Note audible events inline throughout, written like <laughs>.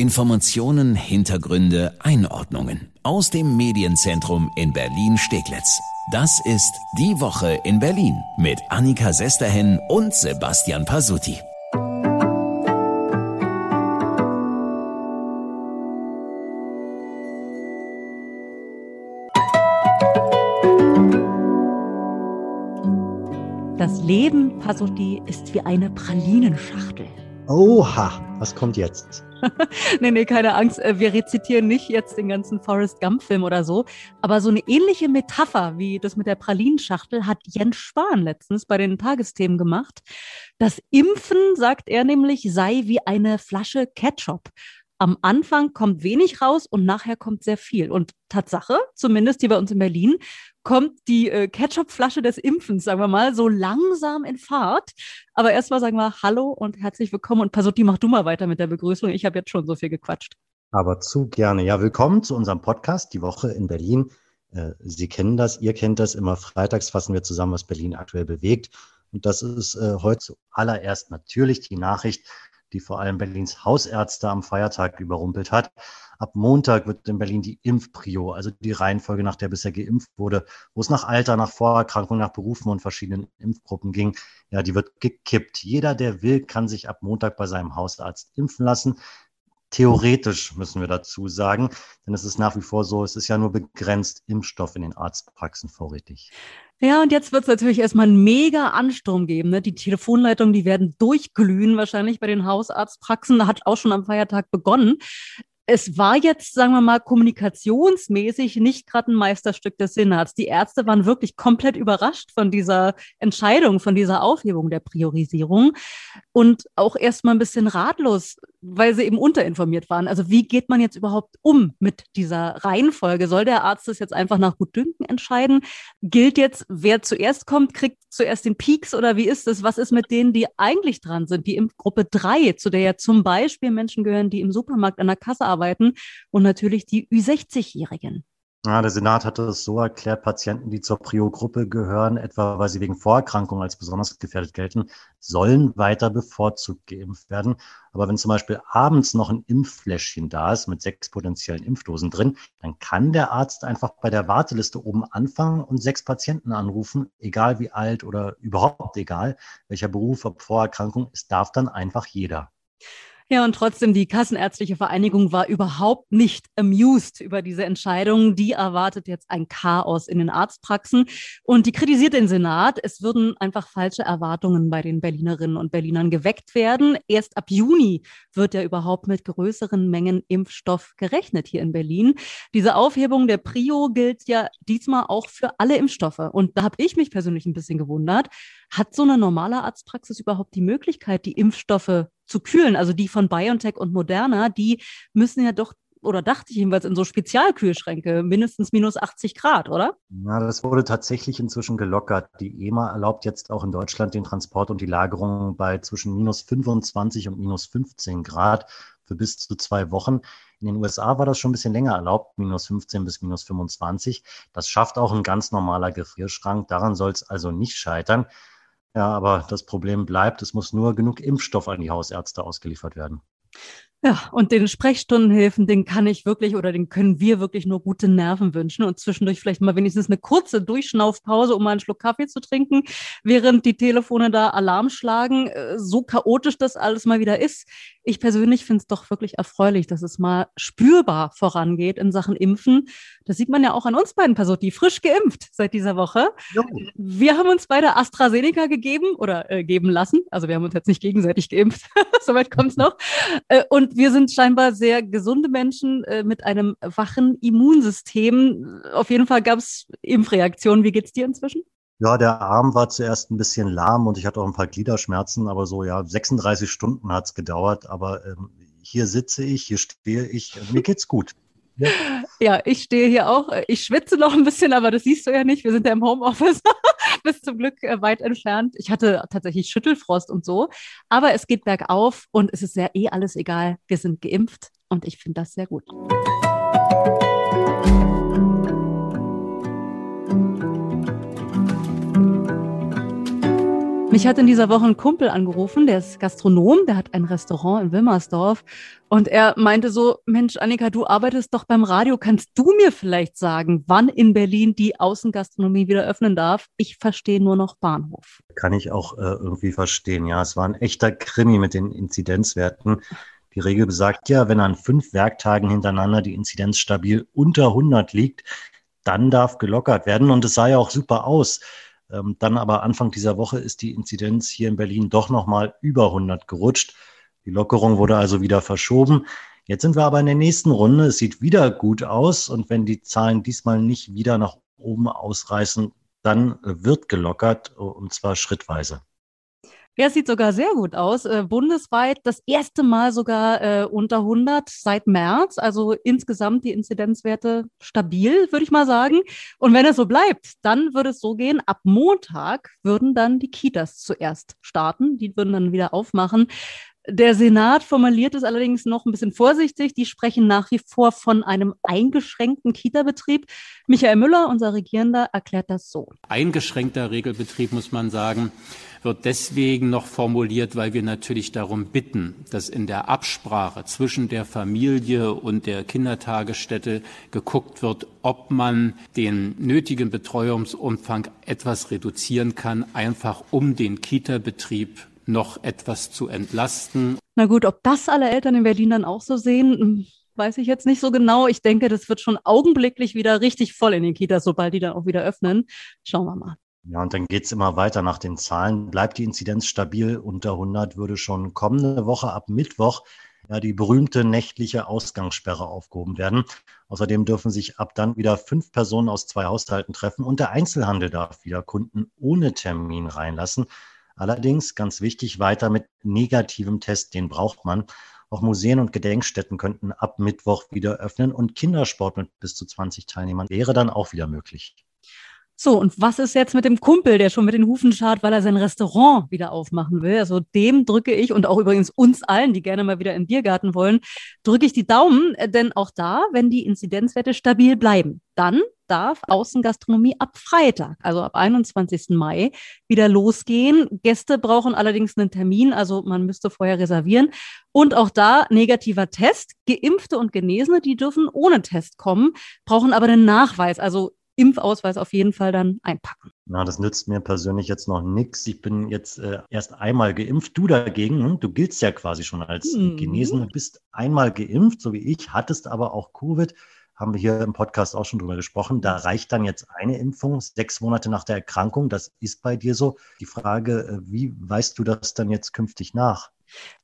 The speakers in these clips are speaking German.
Informationen, Hintergründe, Einordnungen aus dem Medienzentrum in Berlin-Steglitz. Das ist Die Woche in Berlin mit Annika Sesterhen und Sebastian Pasuti. Das Leben, Pasuti, ist wie eine Pralinenschachtel. Oha, was kommt jetzt? <laughs> nee, nee, keine Angst. Äh, wir rezitieren nicht jetzt den ganzen Forrest Gump-Film oder so. Aber so eine ähnliche Metapher wie das mit der Pralinenschachtel hat Jens Spahn letztens bei den Tagesthemen gemacht. Das Impfen, sagt er nämlich, sei wie eine Flasche Ketchup am Anfang kommt wenig raus und nachher kommt sehr viel. Und Tatsache, zumindest hier bei uns in Berlin, kommt die äh, Ketchupflasche des Impfens, sagen wir mal, so langsam in Fahrt. Aber erstmal sagen wir Hallo und herzlich willkommen. Und Pasotti, mach du mal weiter mit der Begrüßung. Ich habe jetzt schon so viel gequatscht. Aber zu gerne. Ja, willkommen zu unserem Podcast, die Woche in Berlin. Äh, Sie kennen das, ihr kennt das. Immer freitags fassen wir zusammen, was Berlin aktuell bewegt. Und das ist äh, heute zuallererst natürlich die Nachricht, die vor allem Berlins Hausärzte am Feiertag überrumpelt hat. Ab Montag wird in Berlin die Impfprio, also die Reihenfolge, nach der bisher geimpft wurde, wo es nach Alter, nach Vorerkrankung, nach Berufen und verschiedenen Impfgruppen ging, ja, die wird gekippt. Jeder, der will, kann sich ab Montag bei seinem Hausarzt impfen lassen. Theoretisch müssen wir dazu sagen, denn es ist nach wie vor so, es ist ja nur begrenzt Impfstoff in den Arztpraxen vorrätig. Ja, und jetzt wird es natürlich erstmal einen mega Ansturm geben. Ne? Die Telefonleitungen, die werden durchglühen wahrscheinlich bei den Hausarztpraxen. Hat auch schon am Feiertag begonnen es war jetzt, sagen wir mal, kommunikationsmäßig nicht gerade ein Meisterstück des Senats. Die Ärzte waren wirklich komplett überrascht von dieser Entscheidung, von dieser Aufhebung der Priorisierung und auch erstmal ein bisschen ratlos, weil sie eben unterinformiert waren. Also wie geht man jetzt überhaupt um mit dieser Reihenfolge? Soll der Arzt das jetzt einfach nach Gutdünken entscheiden? Gilt jetzt, wer zuerst kommt, kriegt zuerst den Peaks oder wie ist es? Was ist mit denen, die eigentlich dran sind, die in Gruppe drei, zu der ja zum Beispiel Menschen gehören, die im Supermarkt an der Kasse arbeiten und natürlich die Ü60-Jährigen? Ja, der Senat hatte es so erklärt, Patienten, die zur Prio-Gruppe gehören, etwa weil sie wegen Vorerkrankungen als besonders gefährdet gelten, sollen weiter bevorzugt geimpft werden. Aber wenn zum Beispiel abends noch ein Impffläschchen da ist mit sechs potenziellen Impfdosen drin, dann kann der Arzt einfach bei der Warteliste oben anfangen und sechs Patienten anrufen, egal wie alt oder überhaupt egal, welcher Beruf, ob Vorerkrankung, es darf dann einfach jeder. Ja, und trotzdem, die Kassenärztliche Vereinigung war überhaupt nicht amused über diese Entscheidung. Die erwartet jetzt ein Chaos in den Arztpraxen und die kritisiert den Senat. Es würden einfach falsche Erwartungen bei den Berlinerinnen und Berlinern geweckt werden. Erst ab Juni wird ja überhaupt mit größeren Mengen Impfstoff gerechnet hier in Berlin. Diese Aufhebung der Prio gilt ja diesmal auch für alle Impfstoffe. Und da habe ich mich persönlich ein bisschen gewundert. Hat so eine normale Arztpraxis überhaupt die Möglichkeit, die Impfstoffe zu kühlen. Also die von BioNTech und Moderna, die müssen ja doch oder dachte ich jedenfalls in so Spezialkühlschränke, mindestens minus 80 Grad, oder? Ja, das wurde tatsächlich inzwischen gelockert. Die EMA erlaubt jetzt auch in Deutschland den Transport und die Lagerung bei zwischen minus 25 und minus 15 Grad für bis zu zwei Wochen. In den USA war das schon ein bisschen länger erlaubt, minus 15 bis minus 25. Das schafft auch ein ganz normaler Gefrierschrank. Daran soll es also nicht scheitern. Ja, aber das Problem bleibt, es muss nur genug Impfstoff an die Hausärzte ausgeliefert werden. Ja, und den Sprechstundenhilfen, den kann ich wirklich oder den können wir wirklich nur gute Nerven wünschen und zwischendurch vielleicht mal wenigstens eine kurze Durchschnaufpause, um mal einen Schluck Kaffee zu trinken, während die Telefone da Alarm schlagen. Äh, so chaotisch das alles mal wieder ist. Ich persönlich finde es doch wirklich erfreulich, dass es mal spürbar vorangeht in Sachen Impfen. Das sieht man ja auch an uns beiden Personen, frisch geimpft seit dieser Woche. Jo. Wir haben uns beide AstraZeneca gegeben oder äh, geben lassen. Also wir haben uns jetzt nicht gegenseitig geimpft. <laughs> Soweit kommt es noch. Äh, und wir sind scheinbar sehr gesunde Menschen äh, mit einem wachen Immunsystem. Auf jeden Fall gab es Impfreaktionen. Wie geht's dir inzwischen? Ja, der Arm war zuerst ein bisschen lahm und ich hatte auch ein paar Gliederschmerzen, aber so ja, 36 Stunden hat's gedauert. Aber ähm, hier sitze ich, hier stehe ich, mir geht's gut. <laughs> Ja. ich stehe hier auch. Ich schwitze noch ein bisschen, aber das siehst du ja nicht. Wir sind ja im Homeoffice. <laughs> Bis zum Glück äh, weit entfernt. Ich hatte tatsächlich Schüttelfrost und so. Aber es geht bergauf und es ist ja eh alles egal. Wir sind geimpft und ich finde das sehr gut. Mich hat in dieser Woche ein Kumpel angerufen, der ist Gastronom, der hat ein Restaurant in Wilmersdorf und er meinte so, Mensch, Annika, du arbeitest doch beim Radio, kannst du mir vielleicht sagen, wann in Berlin die Außengastronomie wieder öffnen darf? Ich verstehe nur noch Bahnhof. Kann ich auch äh, irgendwie verstehen, ja. Es war ein echter Krimi mit den Inzidenzwerten. Die Regel besagt ja, wenn an fünf Werktagen hintereinander die Inzidenz stabil unter 100 liegt, dann darf gelockert werden und es sah ja auch super aus. Ähm, dann aber Anfang dieser Woche ist die Inzidenz hier in Berlin doch nochmal über 100 gerutscht. Die Lockerung wurde also wieder verschoben. Jetzt sind wir aber in der nächsten Runde. Es sieht wieder gut aus. Und wenn die Zahlen diesmal nicht wieder nach oben ausreißen, dann wird gelockert und zwar schrittweise. Ja, sieht sogar sehr gut aus. Äh, bundesweit das erste Mal sogar äh, unter 100 seit März. Also insgesamt die Inzidenzwerte stabil, würde ich mal sagen. Und wenn es so bleibt, dann würde es so gehen. Ab Montag würden dann die Kitas zuerst starten. Die würden dann wieder aufmachen. Der Senat formuliert es allerdings noch ein bisschen vorsichtig. Die sprechen nach wie vor von einem eingeschränkten Kita-Betrieb. Michael Müller, unser Regierender, erklärt das so. Eingeschränkter Regelbetrieb, muss man sagen wird deswegen noch formuliert, weil wir natürlich darum bitten, dass in der Absprache zwischen der Familie und der Kindertagesstätte geguckt wird, ob man den nötigen Betreuungsumfang etwas reduzieren kann, einfach um den Kita-Betrieb noch etwas zu entlasten. Na gut, ob das alle Eltern in Berlin dann auch so sehen, hm, weiß ich jetzt nicht so genau. Ich denke, das wird schon augenblicklich wieder richtig voll in den Kitas, sobald die dann auch wieder öffnen. Schauen wir mal. Ja, und dann geht's immer weiter nach den Zahlen. Bleibt die Inzidenz stabil unter 100, würde schon kommende Woche ab Mittwoch ja, die berühmte nächtliche Ausgangssperre aufgehoben werden. Außerdem dürfen sich ab dann wieder fünf Personen aus zwei Haushalten treffen und der Einzelhandel darf wieder Kunden ohne Termin reinlassen. Allerdings, ganz wichtig, weiter mit negativem Test, den braucht man. Auch Museen und Gedenkstätten könnten ab Mittwoch wieder öffnen und Kindersport mit bis zu 20 Teilnehmern wäre dann auch wieder möglich. So, und was ist jetzt mit dem Kumpel, der schon mit den Hufen schart, weil er sein Restaurant wieder aufmachen will? Also dem drücke ich und auch übrigens uns allen, die gerne mal wieder im Biergarten wollen, drücke ich die Daumen, äh, denn auch da, wenn die Inzidenzwerte stabil bleiben, dann darf Außengastronomie ab Freitag, also ab 21. Mai, wieder losgehen. Gäste brauchen allerdings einen Termin, also man müsste vorher reservieren. Und auch da negativer Test. Geimpfte und Genesene, die dürfen ohne Test kommen, brauchen aber einen Nachweis. Also Impfausweis auf jeden Fall dann einpacken. Na, das nützt mir persönlich jetzt noch nichts. Ich bin jetzt äh, erst einmal geimpft. Du dagegen, hm? du giltst ja quasi schon als mhm. genesen, bist einmal geimpft, so wie ich, hattest aber auch Covid. Haben wir hier im Podcast auch schon drüber gesprochen. Da reicht dann jetzt eine Impfung, sechs Monate nach der Erkrankung. Das ist bei dir so. Die Frage, äh, wie weißt du das dann jetzt künftig nach?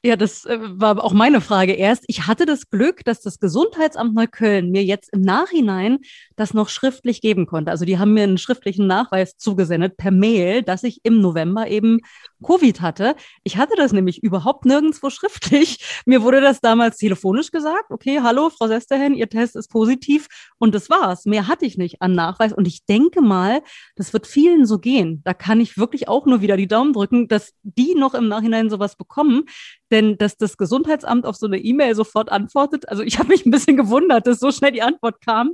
Ja, das äh, war auch meine Frage erst. Ich hatte das Glück, dass das Gesundheitsamt Neukölln mir jetzt im Nachhinein das noch schriftlich geben konnte. Also die haben mir einen schriftlichen Nachweis zugesendet per Mail, dass ich im November eben Covid hatte. Ich hatte das nämlich überhaupt nirgendwo schriftlich. <laughs> Mir wurde das damals telefonisch gesagt. Okay, hallo, Frau Sesterhen, Ihr Test ist positiv. Und das war's. Mehr hatte ich nicht an Nachweis. Und ich denke mal, das wird vielen so gehen. Da kann ich wirklich auch nur wieder die Daumen drücken, dass die noch im Nachhinein sowas bekommen. Denn dass das Gesundheitsamt auf so eine E-Mail sofort antwortet, also ich <laughs> habe mich ein bisschen gewundert, dass so schnell die Antwort kam.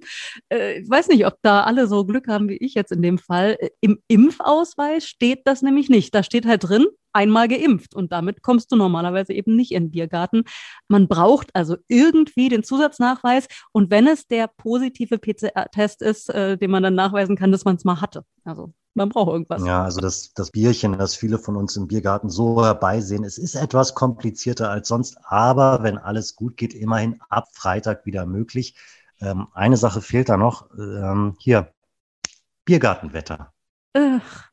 Äh, ich weiß nicht, ob da alle so Glück haben wie ich jetzt in dem Fall. Äh, Im Impfausweis steht das nämlich nicht. Da steht halt drin, einmal geimpft und damit kommst du normalerweise eben nicht in den Biergarten. Man braucht also irgendwie den Zusatznachweis und wenn es der positive PCR-Test ist, äh, den man dann nachweisen kann, dass man es mal hatte. Also man braucht irgendwas. Ja, also das, das Bierchen, das viele von uns im Biergarten so herbeisehen, es ist etwas komplizierter als sonst, aber wenn alles gut geht, immerhin ab Freitag wieder möglich. Ähm, eine Sache fehlt da noch. Ähm, hier, Biergartenwetter. Ach,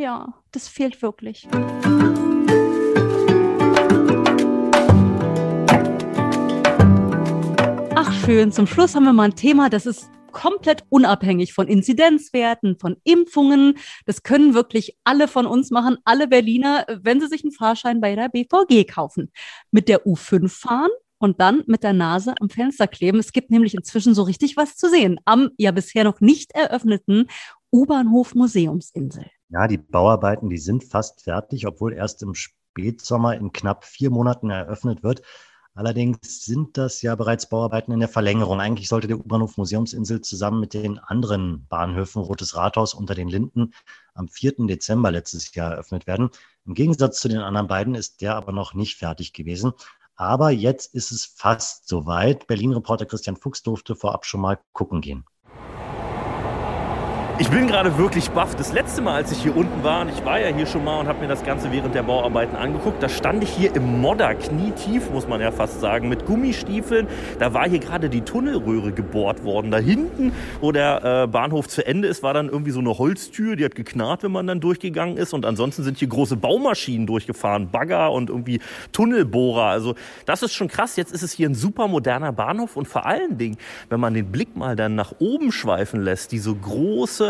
ja, das fehlt wirklich. Ach schön, zum Schluss haben wir mal ein Thema, das ist komplett unabhängig von Inzidenzwerten, von Impfungen. Das können wirklich alle von uns machen, alle Berliner, wenn sie sich einen Fahrschein bei der BVG kaufen. Mit der U5 fahren und dann mit der Nase am Fenster kleben. Es gibt nämlich inzwischen so richtig was zu sehen am ja bisher noch nicht eröffneten U-Bahnhof Museumsinsel. Ja, die Bauarbeiten, die sind fast fertig, obwohl erst im Spätsommer in knapp vier Monaten eröffnet wird. Allerdings sind das ja bereits Bauarbeiten in der Verlängerung. Eigentlich sollte der U-Bahnhof Museumsinsel zusammen mit den anderen Bahnhöfen Rotes Rathaus unter den Linden am 4. Dezember letztes Jahr eröffnet werden. Im Gegensatz zu den anderen beiden ist der aber noch nicht fertig gewesen. Aber jetzt ist es fast soweit. Berlin-Reporter Christian Fuchs durfte vorab schon mal gucken gehen. Ich bin gerade wirklich baff. Das letzte Mal, als ich hier unten war, und ich war ja hier schon mal und habe mir das Ganze während der Bauarbeiten angeguckt, da stand ich hier im Modder, knietief, muss man ja fast sagen, mit Gummistiefeln. Da war hier gerade die Tunnelröhre gebohrt worden. Da hinten, wo der äh, Bahnhof zu Ende ist, war dann irgendwie so eine Holztür, die hat geknarrt, wenn man dann durchgegangen ist. Und ansonsten sind hier große Baumaschinen durchgefahren, Bagger und irgendwie Tunnelbohrer. Also das ist schon krass. Jetzt ist es hier ein super moderner Bahnhof und vor allen Dingen, wenn man den Blick mal dann nach oben schweifen lässt, diese große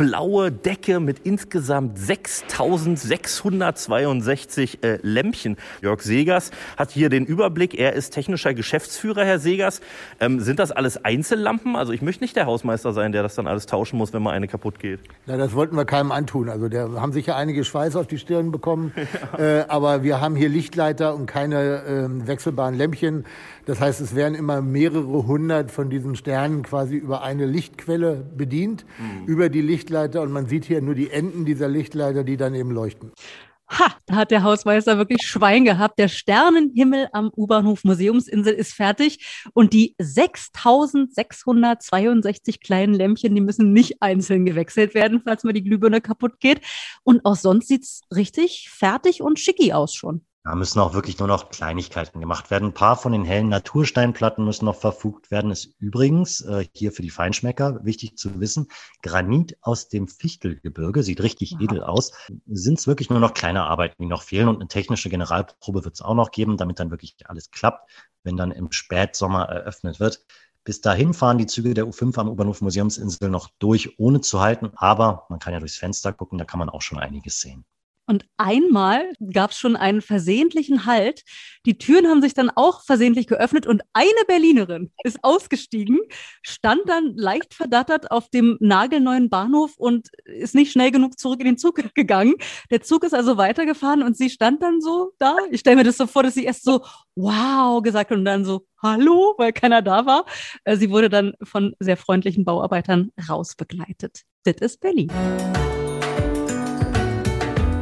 blaue Decke mit insgesamt 6662 äh, Lämpchen. Jörg Segers hat hier den Überblick. Er ist technischer Geschäftsführer, Herr Segers. Ähm, sind das alles Einzellampen? Also ich möchte nicht der Hausmeister sein, der das dann alles tauschen muss, wenn mal eine kaputt geht. Na, das wollten wir keinem antun. Also der haben sicher einige Schweiß auf die Stirn bekommen. Ja. <laughs> Äh, aber wir haben hier Lichtleiter und keine äh, wechselbaren Lämpchen. Das heißt, es werden immer mehrere hundert von diesen Sternen quasi über eine Lichtquelle bedient, mhm. über die Lichtleiter. Und man sieht hier nur die Enden dieser Lichtleiter, die dann eben leuchten. Ha, da hat der Hausmeister wirklich Schwein gehabt. Der Sternenhimmel am U-Bahnhof Museumsinsel ist fertig und die 6662 kleinen Lämpchen, die müssen nicht einzeln gewechselt werden, falls mal die Glühbirne kaputt geht. Und auch sonst sieht's richtig fertig und schicki aus schon. Da müssen auch wirklich nur noch Kleinigkeiten gemacht werden. Ein paar von den hellen Natursteinplatten müssen noch verfugt werden. Ist übrigens äh, hier für die Feinschmecker wichtig zu wissen. Granit aus dem Fichtelgebirge sieht richtig Aha. edel aus. Sind es wirklich nur noch kleine Arbeiten, die noch fehlen und eine technische Generalprobe wird es auch noch geben, damit dann wirklich alles klappt, wenn dann im Spätsommer eröffnet wird. Bis dahin fahren die Züge der U5 am U-Bahnhof Museumsinsel noch durch, ohne zu halten. Aber man kann ja durchs Fenster gucken, da kann man auch schon einiges sehen. Und einmal gab es schon einen versehentlichen Halt. Die Türen haben sich dann auch versehentlich geöffnet und eine Berlinerin ist ausgestiegen, stand dann leicht verdattert auf dem nagelneuen Bahnhof und ist nicht schnell genug zurück in den Zug gegangen. Der Zug ist also weitergefahren und sie stand dann so da. Ich stelle mir das so vor, dass sie erst so wow gesagt und dann so hallo, weil keiner da war. Äh, sie wurde dann von sehr freundlichen Bauarbeitern rausbegleitet. Das ist Berlin.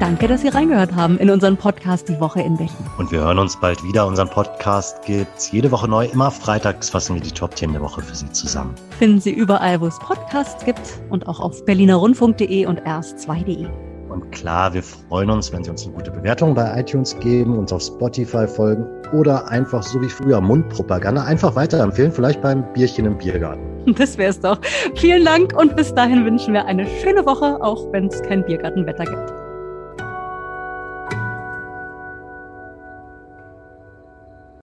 Danke, dass Sie reingehört haben in unseren Podcast Die Woche in Berlin. Und wir hören uns bald wieder. Unseren Podcast gibt's jede Woche neu. Immer freitags fassen wir die Top 10 der Woche für Sie zusammen. Finden Sie überall, wo es Podcasts gibt und auch auf berlinerrundfunk.de und erst2.de. Und klar, wir freuen uns, wenn Sie uns eine gute Bewertung bei iTunes geben, uns auf Spotify folgen oder einfach so wie früher Mundpropaganda einfach weiterempfehlen, vielleicht beim Bierchen im Biergarten. <laughs> Das wäre es doch. Vielen Dank und bis dahin wünschen wir eine schöne Woche, auch wenn es kein Biergartenwetter gibt.